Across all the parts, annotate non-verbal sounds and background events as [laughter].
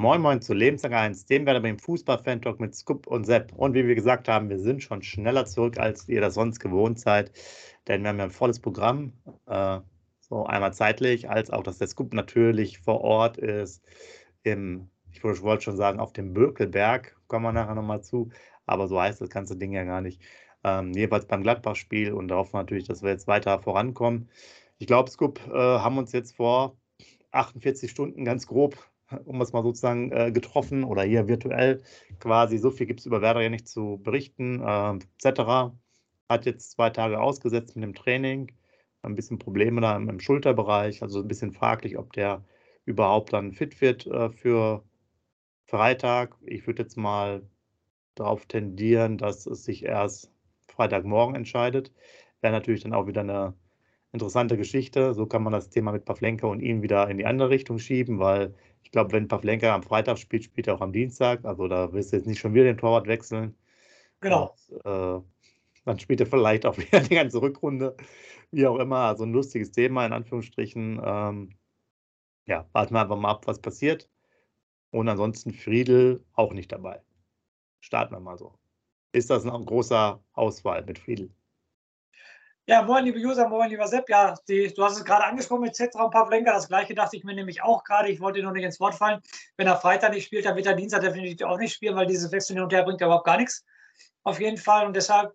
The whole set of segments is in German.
Moin Moin zu Lebenslang 1, dem werden wir im Fußball-Fan-Talk mit Scoop und Sepp. Und wie wir gesagt haben, wir sind schon schneller zurück, als ihr das sonst gewohnt seid, denn wir haben ja ein volles Programm, äh, so einmal zeitlich, als auch, dass der Scoop natürlich vor Ort ist, im, ich wollte schon sagen, auf dem Bökelberg, kommen wir nachher nochmal zu, aber so heißt das ganze Ding ja gar nicht. Ähm, jeweils beim Gladbach-Spiel und darauf natürlich, dass wir jetzt weiter vorankommen. Ich glaube, Scoop äh, haben uns jetzt vor 48 Stunden ganz grob um es mal sozusagen äh, getroffen oder hier virtuell quasi. So viel gibt es über Werder ja nicht zu berichten, äh, etc. Hat jetzt zwei Tage ausgesetzt mit dem Training, ein bisschen Probleme da im, im Schulterbereich, also ein bisschen fraglich, ob der überhaupt dann fit wird äh, für Freitag. Ich würde jetzt mal darauf tendieren, dass es sich erst Freitagmorgen entscheidet. Wäre natürlich dann auch wieder eine interessante Geschichte. So kann man das Thema mit Pavlenka und ihn wieder in die andere Richtung schieben, weil ich glaube, wenn Pavlenka am Freitag spielt, spielt er auch am Dienstag. Also da wirst du jetzt nicht schon wieder den Torwart wechseln. Genau. Und, äh, dann spielt er vielleicht auch [laughs] wieder die ganze Rückrunde. Wie auch immer. Also ein lustiges Thema in Anführungsstrichen. Ähm, ja, warten wir einfach mal ab, was passiert. Und ansonsten Friedel auch nicht dabei. Starten wir mal so. Ist das ein großer Auswahl mit Friedel? Ja, moin, liebe User, moin, lieber Sepp. Ja, die, du hast es gerade angesprochen mit Zetra und Pavlenka. Das gleiche dachte ich mir nämlich auch gerade. Ich wollte noch nicht ins Wort fallen. Wenn er Freitag nicht spielt, dann wird er Dienstag definitiv auch nicht spielen, weil dieses Wechsel hin und her bringt ja überhaupt gar nichts. Auf jeden Fall. Und deshalb,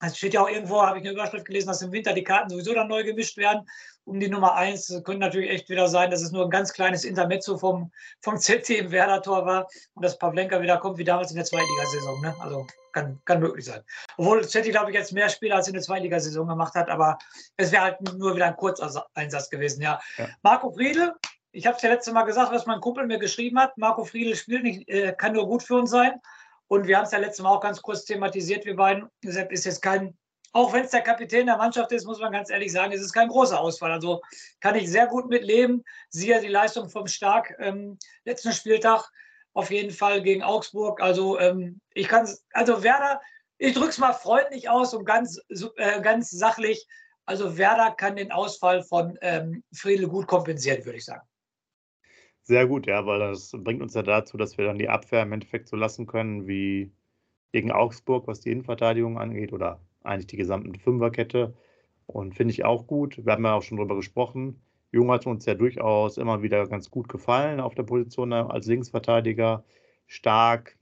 es steht ja auch irgendwo, habe ich eine Überschrift gelesen, dass im Winter die Karten sowieso dann neu gemischt werden. Um die Nummer 1 könnte natürlich echt wieder sein, dass es nur ein ganz kleines Intermezzo vom, vom ZT im Werder-Tor war und dass Pavlenka wieder kommt, wie damals in der Zweitligasaison. Ne? Also kann, kann möglich sein. Obwohl Chetty, glaube ich, jetzt mehr Spiele als in der Zweitligasaison gemacht hat, aber es wäre halt nur wieder ein Kurzeinsatz gewesen. Ja. ja. Marco Friedel, ich habe es ja letzte Mal gesagt, was mein Kumpel mir geschrieben hat. Marco Friedel spielt nicht, äh, kann nur gut für uns sein. Und wir haben es ja letztes Mal auch ganz kurz thematisiert, wir beiden. Deshalb ist jetzt kein, auch wenn es der Kapitän der Mannschaft ist, muss man ganz ehrlich sagen, es ist kein großer Ausfall. Also kann ich sehr gut mitleben. Siehe die Leistung vom Stark ähm, letzten Spieltag auf jeden Fall gegen Augsburg. Also ähm, ich kann also Werder, ich drücke es mal freundlich aus und ganz, äh, ganz sachlich. Also Werder kann den Ausfall von ähm, Friedel gut kompensieren, würde ich sagen. Sehr gut, ja, weil das bringt uns ja dazu, dass wir dann die Abwehr im Endeffekt so lassen können wie gegen Augsburg, was die Innenverteidigung angeht, oder eigentlich die gesamte Fünferkette. Und finde ich auch gut. Wir haben ja auch schon darüber gesprochen. Jung hat uns ja durchaus immer wieder ganz gut gefallen auf der Position als Linksverteidiger. Stark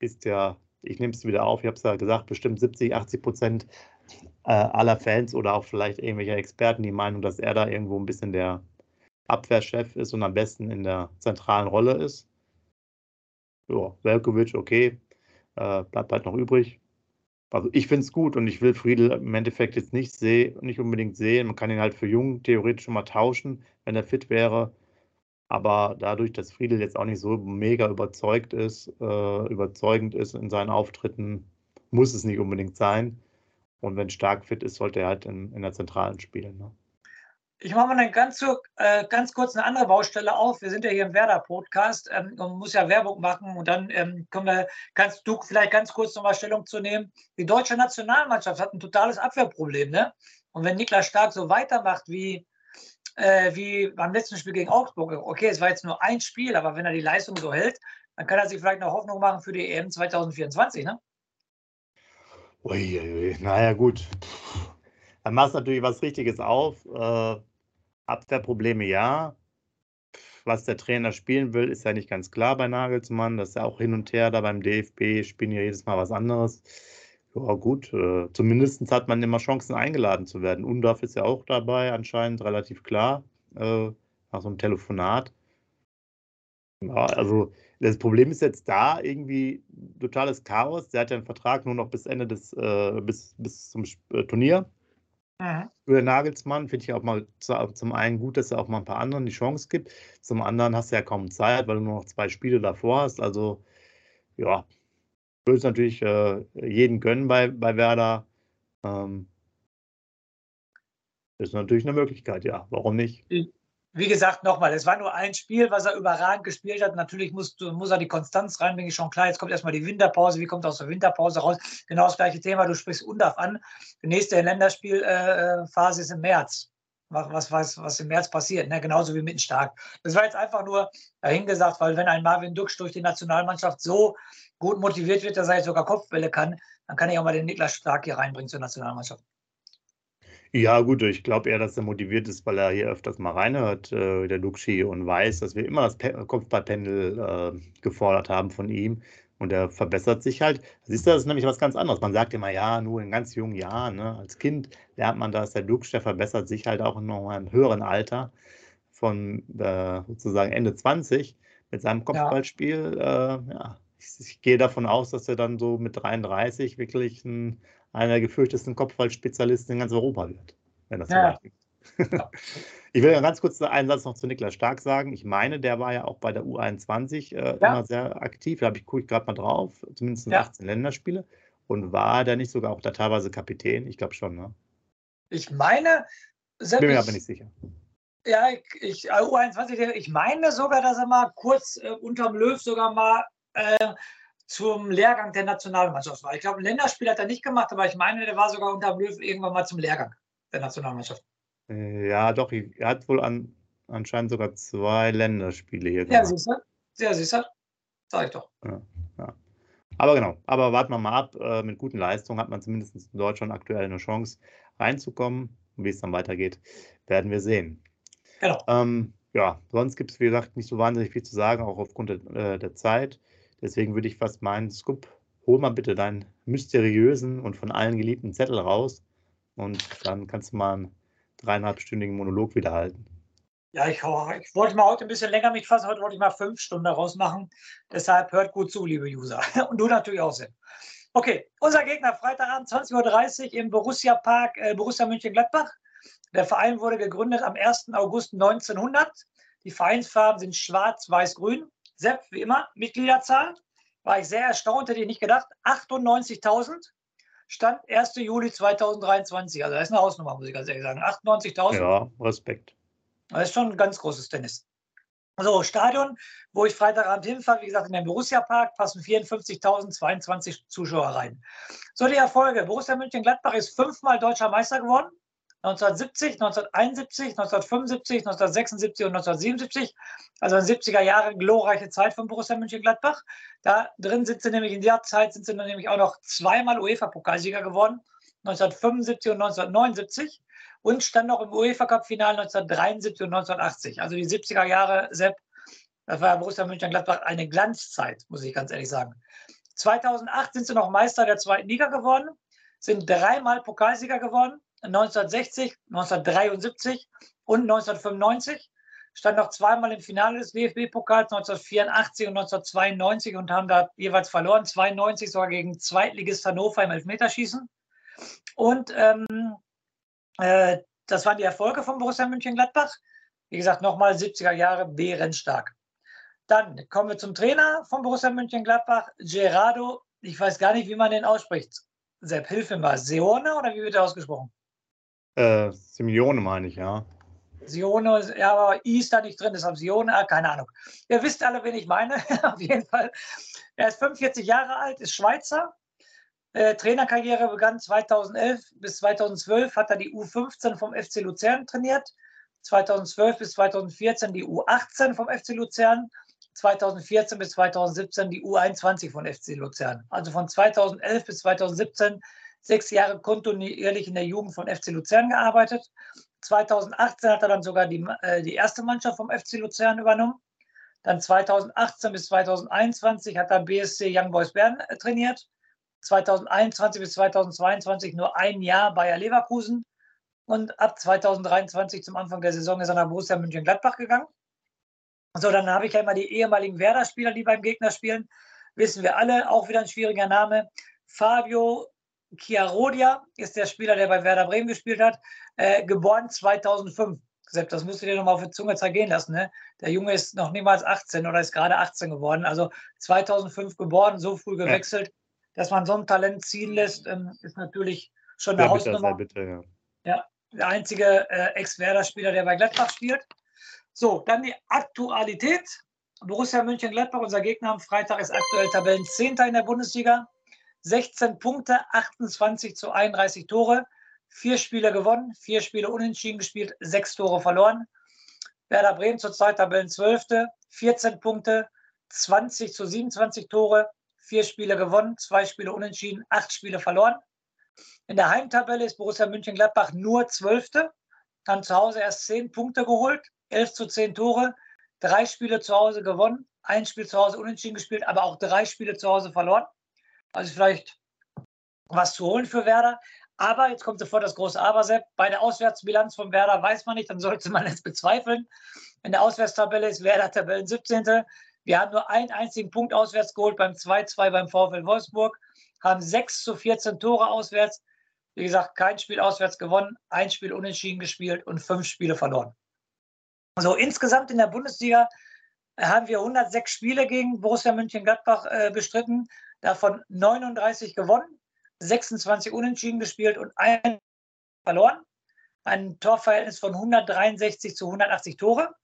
ist ja, ich nehme es wieder auf, ich habe es ja gesagt, bestimmt 70, 80 Prozent äh, aller Fans oder auch vielleicht irgendwelche Experten die Meinung, dass er da irgendwo ein bisschen der Abwehrchef ist und am besten in der zentralen Rolle ist. Ja, Velkovic, okay, äh, bleibt halt noch übrig. Also ich finde es gut und ich will Friedel im Endeffekt jetzt nicht, seh, nicht unbedingt sehen. Man kann ihn halt für Jung theoretisch schon mal tauschen, wenn er fit wäre. Aber dadurch, dass Friedel jetzt auch nicht so mega überzeugt ist, äh, überzeugend ist in seinen Auftritten, muss es nicht unbedingt sein. Und wenn stark fit ist, sollte er halt in, in der Zentralen spielen. Ne? Ich mache mal dann ganz, äh, ganz kurz eine andere Baustelle auf. Wir sind ja hier im Werder-Podcast ähm, und muss ja Werbung machen. Und dann ähm, können wir, kannst du vielleicht ganz kurz nochmal Stellung zu nehmen. Die deutsche Nationalmannschaft hat ein totales Abwehrproblem. Ne? Und wenn Niklas Stark so weitermacht wie, äh, wie beim letzten Spiel gegen Augsburg, okay, es war jetzt nur ein Spiel, aber wenn er die Leistung so hält, dann kann er sich vielleicht noch Hoffnung machen für die EM 2024. Ne? Uiuiui, naja, gut. Dann machst du natürlich was Richtiges auf. Äh Abwehrprobleme ja. Was der Trainer spielen will, ist ja nicht ganz klar bei Nagelsmann. Das ist ja auch hin und her da beim DFB, spielen ja jedes Mal was anderes. Ja, gut. Äh, Zumindest hat man immer Chancen, eingeladen zu werden. Undorf ist ja auch dabei, anscheinend relativ klar, äh, nach so einem Telefonat. Ja, also das Problem ist jetzt da irgendwie totales Chaos. Der hat ja einen Vertrag nur noch bis Ende des, äh, bis, bis zum äh, Turnier. Mhm. Für Nagelsmann finde ich auch mal zum einen gut, dass er auch mal ein paar anderen die Chance gibt. Zum anderen hast du ja kaum Zeit, weil du nur noch zwei Spiele davor hast. Also, ja, würde es natürlich äh, jeden gönnen bei, bei Werder. Ähm, ist natürlich eine Möglichkeit, ja. Warum nicht? Wie gesagt, nochmal, es war nur ein Spiel, was er überragend gespielt hat. Natürlich muss, muss er die Konstanz reinbringen, schon klar. Jetzt kommt erstmal die Winterpause. Wie kommt er aus der Winterpause raus? Genau das gleiche Thema. Du sprichst Undaf an. Die nächste Länderspielphase ist im März. was, was, was im März passiert. Ne? Genauso wie mit Stark. Das war jetzt einfach nur dahingesagt, weil wenn ein Marvin Duksch durch die Nationalmannschaft so gut motiviert wird, dass er jetzt sogar Kopfbälle kann, dann kann ich auch mal den Niklas Stark hier reinbringen zur Nationalmannschaft. Ja, gut, ich glaube eher, dass er motiviert ist, weil er hier öfters mal reinhört, äh, der Luxi, und weiß, dass wir immer das Kopfballpendel äh, gefordert haben von ihm. Und er verbessert sich halt. Siehst du, das ist nämlich was ganz anderes. Man sagt immer, ja, nur in ganz jungen Jahren, ne? als Kind lernt man das. Der Dux, der verbessert sich halt auch noch einem höheren Alter von äh, sozusagen Ende 20 mit seinem Kopfballspiel. Ja. Äh, ja. Ich, ich, gehe davon aus, dass er dann so mit 33 wirklich ein, einer der gefürchtesten Kopfballspezialisten in ganz Europa wird, wenn das ja. so weit [laughs] Ich will ja ganz kurz einen Satz noch zu Niklas Stark sagen. Ich meine, der war ja auch bei der U21 äh, ja. immer sehr aktiv. Da gucke ich gerade mal drauf, zumindest in ja. 18 Länderspiele. Und war der nicht sogar auch da teilweise Kapitän? Ich glaube schon, ne? Ich meine, bin mir aber nicht sicher. Ja, ich, ich, äh, U21, ich meine sogar, dass er mal kurz äh, unterm Löw sogar mal äh, zum Lehrgang der Nationalmannschaft war. Ich glaube, ein Länderspiel hat er nicht gemacht, aber ich meine, der war sogar unterm Löw irgendwann mal zum Lehrgang der Nationalmannschaft. Äh, ja, doch, er hat wohl an, anscheinend sogar zwei Länderspiele hier gemacht. Ja, siehst du? Ja, siehst du? Sag ich doch. Ja, ja. Aber genau, aber warten wir mal ab. Äh, mit guten Leistungen hat man zumindest in Deutschland aktuell eine Chance reinzukommen. Und wie es dann weitergeht, werden wir sehen. Genau. Ähm, ja, sonst gibt es, wie gesagt, nicht so wahnsinnig viel zu sagen, auch aufgrund der, äh, der Zeit. Deswegen würde ich fast meinen, Scoop, hol mal bitte deinen mysteriösen und von allen geliebten Zettel raus. Und dann kannst du mal dreieinhalbstündigen Monolog wieder halten. Ja, ich, ich, wollte mal heute ein bisschen länger mich fassen. Heute wollte ich mal fünf Stunden daraus machen. Deshalb hört gut zu, liebe User. [laughs] Und du natürlich auch, Sim. Okay, unser Gegner Freitagabend 20.30 Uhr im Borussia Park, äh, Borussia München-Gladbach. Der Verein wurde gegründet am 1. August 1900. Die Vereinsfarben sind schwarz, weiß, grün. Sepp, wie immer, Mitgliederzahl. War ich sehr erstaunt, hätte ich nicht gedacht. 98.000. Stand 1. Juli 2023. Also das ist eine Hausnummer, muss ich ganz ehrlich sagen. 98.000. Ja, Respekt. Das ist schon ein ganz großes Tennis. So, Stadion, wo ich Freitagabend hinfahre, wie gesagt, in den Borussia Park, passen 54.022 Zuschauer rein. So, die Erfolge. Borussia München-Gladbach ist fünfmal deutscher Meister geworden. 1970, 1971, 1975, 1976 und 1977. Also in 70er Jahren glorreiche Zeit von Borussia Mönchengladbach. Da drin sind sie nämlich in der Zeit sind sie nämlich auch noch zweimal UEFA-Pokalsieger geworden, 1975 und 1979 und stand noch im UEFA-Cup-Final 1973 und 1980. Also die 70er Jahre, Sepp, das war Borussia Mönchengladbach eine Glanzzeit, muss ich ganz ehrlich sagen. 2008 sind sie noch Meister der zweiten Liga geworden, sind dreimal Pokalsieger geworden 1960, 1973 und 1995. Stand noch zweimal im Finale des DFB-Pokals 1984 und 1992 und haben da jeweils verloren. 92 sogar gegen Zweitligist Hannover im Elfmeterschießen. Und ähm, äh, das waren die Erfolge von Borussia München-Gladbach. Wie gesagt, nochmal 70er Jahre bärenstark. Dann kommen wir zum Trainer von Borussia München-Gladbach, Gerardo. Ich weiß gar nicht, wie man den ausspricht. Sepp, hilf mir mal. Seone oder wie wird er ausgesprochen? Äh, Simeone meine ich, ja. Sione, ja, aber I ist da nicht drin, deshalb Sione, ah, keine Ahnung. Ihr wisst alle, wen ich meine, [laughs] auf jeden Fall. Er ist 45 Jahre alt, ist Schweizer. Äh, Trainerkarriere begann 2011 bis 2012, hat er die U15 vom FC Luzern trainiert. 2012 bis 2014 die U18 vom FC Luzern. 2014 bis 2017 die U21 von FC Luzern. Also von 2011 bis 2017 sechs Jahre kontinuierlich in der Jugend von FC Luzern gearbeitet. 2018 hat er dann sogar die, äh, die erste Mannschaft vom FC Luzern übernommen. Dann 2018 bis 2021 hat er BSC Young Boys Bern äh, trainiert. 2021 bis 2022 nur ein Jahr Bayer Leverkusen. Und ab 2023 zum Anfang der Saison ist er nach Borussia München-Gladbach gegangen. So, dann habe ich ja immer die ehemaligen Werder-Spieler, die beim Gegner spielen. Wissen wir alle, auch wieder ein schwieriger Name. Fabio Chiarodia ist der Spieler, der bei Werder Bremen gespielt hat, äh, geboren 2005. Sepp, das musst du dir nochmal auf die Zunge zergehen lassen. Ne? Der Junge ist noch niemals 18 oder ist gerade 18 geworden. Also 2005 geboren, so früh gewechselt. Ja. Dass man so ein Talent ziehen lässt, ähm, ist natürlich schon eine ja, Hausnummer. Bitte, ja. ja, der einzige äh, Ex-Werder-Spieler, der bei Gladbach spielt. So, dann die Aktualität. Borussia München-Gladbach, unser Gegner am Freitag, ist aktuell Tabellenzehnter in der Bundesliga. 16 Punkte, 28 zu 31 Tore, vier Spiele gewonnen, vier Spiele unentschieden gespielt, sechs Tore verloren. Werder Bremen zurzeit Tabellenzwölfte, 14 Punkte, 20 zu 27 Tore, vier Spiele gewonnen, zwei Spiele unentschieden, acht Spiele verloren. In der Heimtabelle ist Borussia München-Gladbach nur Zwölfte, haben zu Hause erst zehn Punkte geholt, elf zu zehn Tore, drei Spiele zu Hause gewonnen, ein Spiel zu Hause unentschieden gespielt, aber auch drei Spiele zu Hause verloren. Also vielleicht was zu holen für Werder. Aber jetzt kommt sofort das große Aber, Sepp. Bei der Auswärtsbilanz von Werder weiß man nicht, dann sollte man es bezweifeln. In der Auswärtstabelle ist Werder Tabellen 17. Wir haben nur einen einzigen Punkt auswärts geholt beim 2-2 beim VfL Wolfsburg, haben 6 zu 14 Tore auswärts. Wie gesagt, kein Spiel auswärts gewonnen, ein Spiel unentschieden gespielt und fünf Spiele verloren. Also insgesamt in der Bundesliga haben wir 106 Spiele gegen Borussia Mönchengladbach äh, bestritten, davon 39 gewonnen, 26 unentschieden gespielt und ein verloren. Ein Torverhältnis von 163 zu 180 Tore.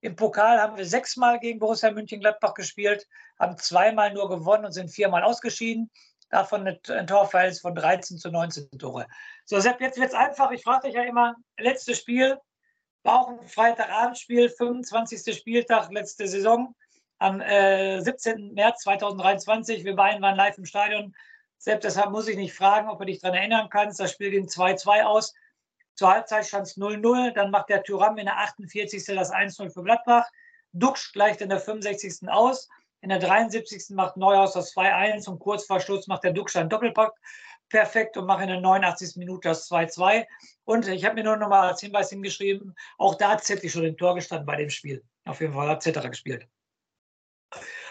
Im Pokal haben wir sechsmal gegen Borussia Mönchengladbach gespielt, haben zweimal nur gewonnen und sind viermal ausgeschieden. Davon ein Torverhältnis von 13 zu 19 Tore. So, Sepp, jetzt wird es einfach. Ich frage dich ja immer, letztes Spiel, war auch ein Freitagabendspiel, 25. Spieltag, letzte Saison, am äh, 17. März 2023. Wir beiden waren live im Stadion. Selbst deshalb muss ich nicht fragen, ob du dich daran erinnern kannst. Das Spiel ging 2-2 aus. Zur Halbzeit stand es 0-0. Dann macht der Thuram in der 48. das 1-0 für Gladbach. Duxch gleicht in der 65. aus. In der 73. macht Neuhaus das 2-1 und kurz vor Schluss macht der Duxch einen Doppelpack perfekt und mache in der 89. Minute das 2-2. Und ich habe mir nur noch mal als Hinweis hingeschrieben, auch da hat Zetti schon im Tor gestanden bei dem Spiel. Auf jeden Fall hat Zetterer gespielt.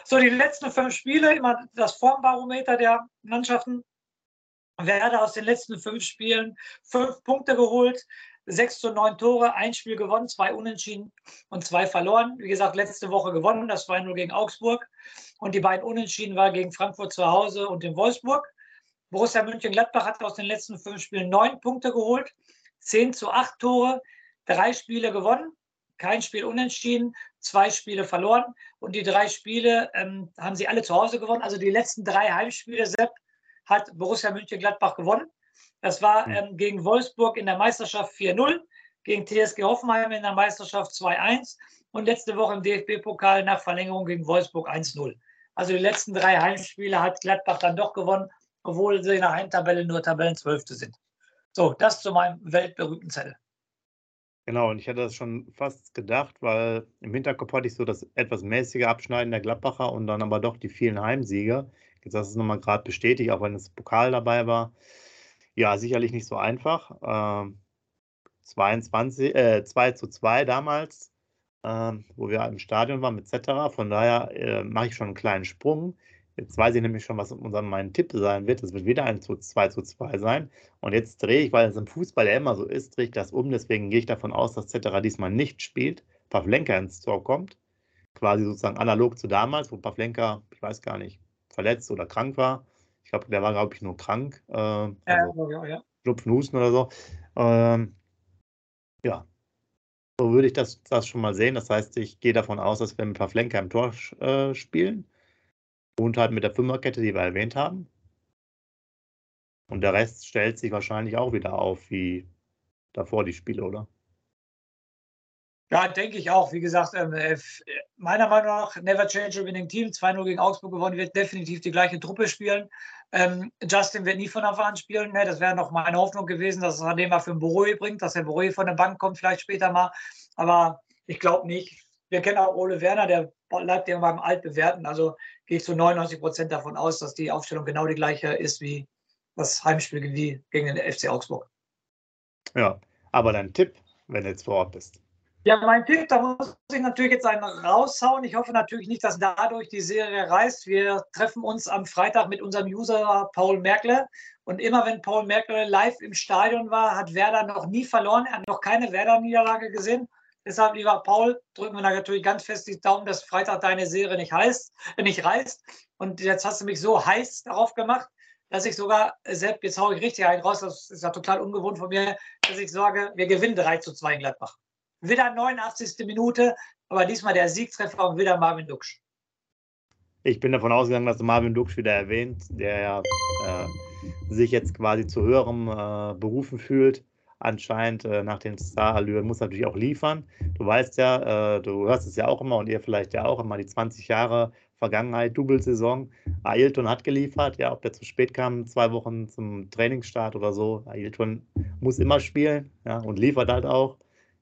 So, die letzten fünf Spiele, immer das Formbarometer der Mannschaften. Werder aus den letzten fünf Spielen fünf Punkte geholt, sechs zu neun Tore, ein Spiel gewonnen, zwei unentschieden und zwei verloren. Wie gesagt, letzte Woche gewonnen, das war nur gegen Augsburg. Und die beiden Unentschieden waren gegen Frankfurt zu Hause und in Wolfsburg. Borussia Mönchengladbach hat aus den letzten fünf Spielen neun Punkte geholt, zehn zu acht Tore, drei Spiele gewonnen, kein Spiel unentschieden, zwei Spiele verloren und die drei Spiele ähm, haben sie alle zu Hause gewonnen. Also die letzten drei Heimspiele, Sepp, hat Borussia Mönchengladbach gewonnen. Das war hm. ähm, gegen Wolfsburg in der Meisterschaft 4-0, gegen TSG Hoffenheim in der Meisterschaft 2-1 und letzte Woche im DFB-Pokal nach Verlängerung gegen Wolfsburg 1-0. Also die letzten drei Heimspiele hat Gladbach dann doch gewonnen, obwohl sie in der Heimtabelle nur Tabellenzwölfte sind. So, das zu meinem weltberühmten Zettel. Genau, und ich hatte das schon fast gedacht, weil im Hinterkopf hatte ich so das etwas mäßige Abschneiden der Gladbacher und dann aber doch die vielen Heimsiege. Jetzt hast du es nochmal gerade bestätigt, auch wenn das Pokal dabei war. Ja, sicherlich nicht so einfach. Ähm, 22, äh, 2 zu 2 damals, äh, wo wir im Stadion waren Cetera. Von daher äh, mache ich schon einen kleinen Sprung. Jetzt weiß ich nämlich schon, was unser, mein Tipp sein wird. Es wird wieder ein 2 zu 2 sein. Und jetzt drehe ich, weil es im Fußball ja immer so ist, drehe ich das um. Deswegen gehe ich davon aus, dass Cetera diesmal nicht spielt. Pavlenka ins Tor kommt. Quasi sozusagen analog zu damals, wo Pavlenka, ich weiß gar nicht, verletzt oder krank war. Ich glaube, der war, glaube ich, nur krank. Äh, also ja, ja. Schnupfen, Husten oder so. Ähm, ja, so würde ich das, das schon mal sehen. Das heißt, ich gehe davon aus, dass wir mit Pavlenka im Tor äh, spielen. Und halt mit der Fünferkette, die wir erwähnt haben. Und der Rest stellt sich wahrscheinlich auch wieder auf wie davor die Spiele, oder? Ja, denke ich auch. Wie gesagt, ähm, äh, meiner Meinung nach, never change a winning team. 2-0 gegen Augsburg gewonnen, wird definitiv die gleiche Truppe spielen. Ähm, Justin wird nie von Anfang an spielen. Ne? Das wäre noch meine Hoffnung gewesen, dass es an dem mal für den Boroi bringt, dass der Boroi von der Bank kommt, vielleicht später mal. Aber ich glaube nicht. Wir kennen auch Ole Werner, der bleibt ja beim Altbewerten. Also gehe ich zu 99 Prozent davon aus, dass die Aufstellung genau die gleiche ist wie das Heimspiel gegen den FC Augsburg. Ja, aber dein Tipp, wenn du jetzt vor Ort bist. Ja, mein Tipp, da muss ich natürlich jetzt einen raushauen. Ich hoffe natürlich nicht, dass dadurch die Serie reißt. Wir treffen uns am Freitag mit unserem User Paul Merkle. Und immer wenn Paul Merkle live im Stadion war, hat Werder noch nie verloren. Er hat noch keine Werder-Niederlage gesehen. Deshalb, lieber Paul, drücken wir natürlich ganz fest die Daumen, dass Freitag deine Serie nicht heißt, nicht reißt. Und jetzt hast du mich so heiß darauf gemacht, dass ich sogar, Sepp, jetzt haue ich richtig einen raus, das ist ja total ungewohnt von mir, dass ich sage, wir gewinnen 3 zu 2 in Gladbach. Wieder 89. Minute, aber diesmal der Siegtreffer und wieder Marvin Duksch. Ich bin davon ausgegangen, dass Marvin Duksch wieder erwähnt, der ja äh, sich jetzt quasi zu höherem äh, Berufen fühlt. Anscheinend äh, nach den Star-Allüren muss natürlich auch liefern. Du weißt ja, äh, du hörst es ja auch immer und ihr vielleicht ja auch immer, die 20 Jahre Vergangenheit, Double-Saison. Ailton hat geliefert, ja, ob der zu spät kam, zwei Wochen zum Trainingsstart oder so. Ailton muss immer spielen ja, und liefert halt auch.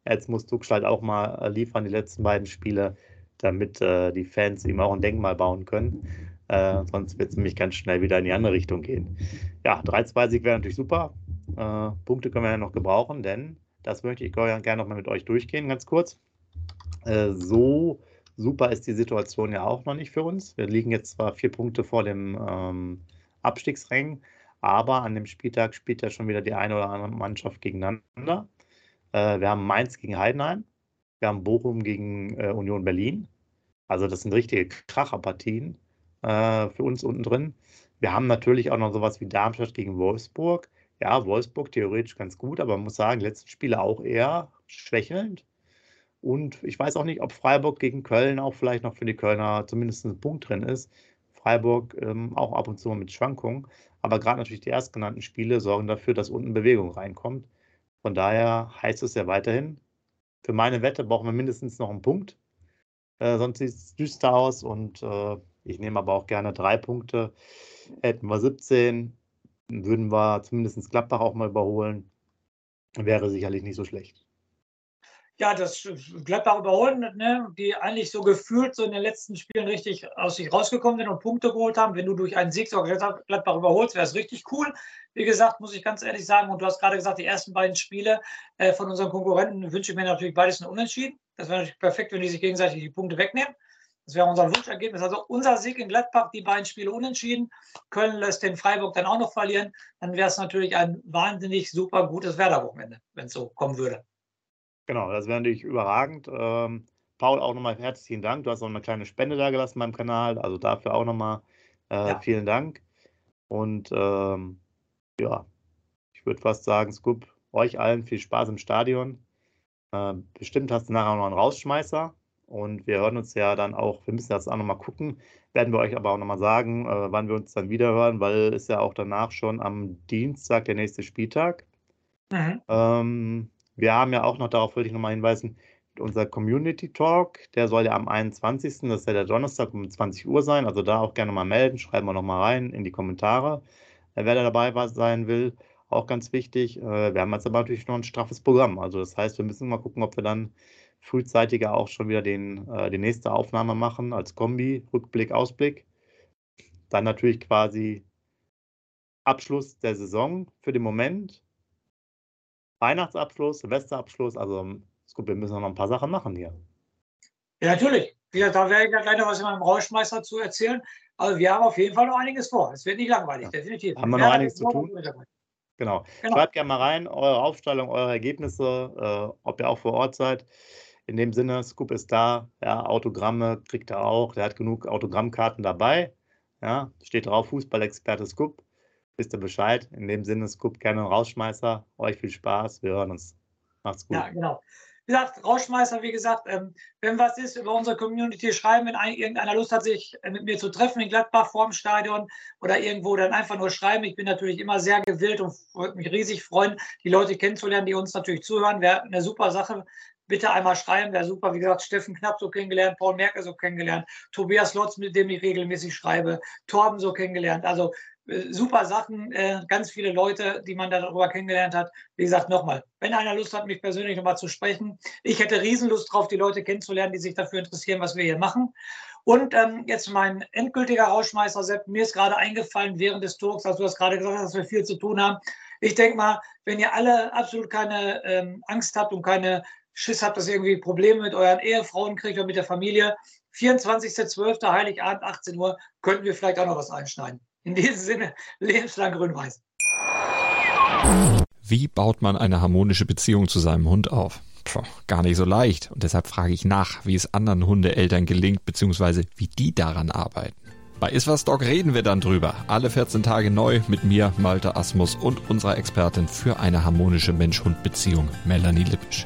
Jetzt muss Duksch halt auch mal äh, liefern, die letzten beiden Spiele damit äh, die Fans ihm auch ein Denkmal bauen können. Äh, sonst wird es nämlich ganz schnell wieder in die andere Richtung gehen. Ja, 3-2-Sieg wäre natürlich super. Äh, Punkte können wir ja noch gebrauchen, denn das möchte ich gerne noch mal mit euch durchgehen, ganz kurz. Äh, so super ist die Situation ja auch noch nicht für uns. Wir liegen jetzt zwar vier Punkte vor dem ähm, Abstiegsrängen, aber an dem Spieltag spielt ja schon wieder die eine oder andere Mannschaft gegeneinander. Äh, wir haben Mainz gegen Heidenheim, wir haben Bochum gegen äh, Union Berlin. Also das sind richtige Kracherpartien äh, für uns unten drin. Wir haben natürlich auch noch sowas wie Darmstadt gegen Wolfsburg. Ja, Wolfsburg theoretisch ganz gut, aber man muss sagen, letzten Spiele auch eher schwächelnd. Und ich weiß auch nicht, ob Freiburg gegen Köln auch vielleicht noch für die Kölner zumindest ein Punkt drin ist. Freiburg ähm, auch ab und zu mit Schwankungen. Aber gerade natürlich die erstgenannten Spiele sorgen dafür, dass unten Bewegung reinkommt. Von daher heißt es ja weiterhin, für meine Wette brauchen wir mindestens noch einen Punkt. Äh, sonst sieht es düster aus und äh, ich nehme aber auch gerne drei Punkte. Hätten wir 17, würden wir zumindest Gladbach auch mal überholen. Wäre sicherlich nicht so schlecht ja, das Gladbach überholen, ne, die eigentlich so gefühlt so in den letzten Spielen richtig aus sich rausgekommen sind und Punkte geholt haben. Wenn du durch einen Sieg so Gladbach überholst, wäre es richtig cool. Wie gesagt, muss ich ganz ehrlich sagen, und du hast gerade gesagt, die ersten beiden Spiele äh, von unseren Konkurrenten wünsche ich mir natürlich beides ein Unentschieden. Das wäre natürlich perfekt, wenn die sich gegenseitig die Punkte wegnehmen. Das wäre unser Wunschergebnis. Also unser Sieg in Gladbach, die beiden Spiele unentschieden. Köln lässt den Freiburg dann auch noch verlieren. Dann wäre es natürlich ein wahnsinnig super gutes Werder-Wochenende, wenn es so kommen würde. Genau, das wäre natürlich überragend. Ähm, Paul, auch nochmal herzlichen Dank. Du hast noch eine kleine Spende da gelassen beim Kanal, also dafür auch nochmal äh, ja. vielen Dank. Und ähm, ja, ich würde fast sagen, Scoop, euch allen viel Spaß im Stadion. Äh, bestimmt hast du nachher noch einen Rausschmeißer. Und wir hören uns ja dann auch, wir müssen das auch nochmal gucken, werden wir euch aber auch nochmal sagen, äh, wann wir uns dann wieder hören, weil es ja auch danach schon am Dienstag der nächste Spieltag. Mhm. Ähm, wir haben ja auch noch, darauf wollte ich nochmal hinweisen, unser Community Talk, der soll ja am 21., das ist ja der Donnerstag um 20 Uhr sein, also da auch gerne mal melden, schreiben wir nochmal rein in die Kommentare, äh, wer da dabei sein will. Auch ganz wichtig. Äh, wir haben jetzt aber natürlich noch ein straffes Programm. Also das heißt, wir müssen mal gucken, ob wir dann frühzeitiger auch schon wieder den, äh, die nächste Aufnahme machen als Kombi, Rückblick, Ausblick. Dann natürlich quasi Abschluss der Saison für den Moment Weihnachtsabschluss, Silvesterabschluss. Also gut, wir müssen noch ein paar Sachen machen hier. Ja, natürlich. Ja, da werde ich ja gleich noch was in meinem Rauschmeister zu erzählen. Also wir haben auf jeden Fall noch einiges vor. Es wird nicht langweilig, ja. definitiv. Haben wir noch einiges zu tun? Genau. genau. Schreibt gerne mal rein, eure Aufstellung, eure Ergebnisse, äh, ob ihr auch vor Ort seid. In dem Sinne, Scoop ist da. Ja, Autogramme kriegt er auch. Der hat genug Autogrammkarten dabei. Ja, steht drauf, Fußballexperte Scoop wisst ihr Bescheid. In dem Sinne, Scoop gerne Rausschmeißer. Euch viel Spaß. Wir hören uns. Macht's gut. Ja, genau. Wie gesagt, Rausschmeißer, wie gesagt, ähm, wenn was ist, über unsere Community schreiben, wenn ein, irgendeiner Lust hat, sich äh, mit mir zu treffen in Gladbach vorm Stadion oder irgendwo, dann einfach nur schreiben. Ich bin natürlich immer sehr gewillt und würde mich riesig freuen, die Leute kennenzulernen, die uns natürlich zuhören. Wäre eine super Sache. Bitte einmal schreiben, wäre super. Wie gesagt, Steffen Knapp so kennengelernt, Paul Merkel so kennengelernt, Tobias Lotz, mit dem ich regelmäßig schreibe, Torben so kennengelernt. Also äh, super Sachen, äh, ganz viele Leute, die man darüber kennengelernt hat. Wie gesagt, nochmal, wenn einer Lust hat, mich persönlich nochmal zu sprechen, ich hätte Riesenlust drauf, die Leute kennenzulernen, die sich dafür interessieren, was wir hier machen. Und ähm, jetzt mein endgültiger Rauschmeister, Sepp, mir ist gerade eingefallen während des Talks, als du das gerade gesagt hast, dass wir viel zu tun haben. Ich denke mal, wenn ihr alle absolut keine ähm, Angst habt und keine Schiss habt, dass ihr irgendwie Probleme mit euren Ehefrauen kriegt oder mit der Familie, 24.12. Heiligabend, 18 Uhr, könnten wir vielleicht auch noch was einschneiden. In diesem Sinne, [laughs] lebenslang grün-weiß. Wie baut man eine harmonische Beziehung zu seinem Hund auf? Puh, gar nicht so leicht. Und deshalb frage ich nach, wie es anderen Hundeeltern gelingt, beziehungsweise wie die daran arbeiten. Bei Iswas Dog reden wir dann drüber. Alle 14 Tage neu mit mir, Malte Asmus und unserer Expertin für eine harmonische Mensch-Hund-Beziehung, Melanie Lippisch.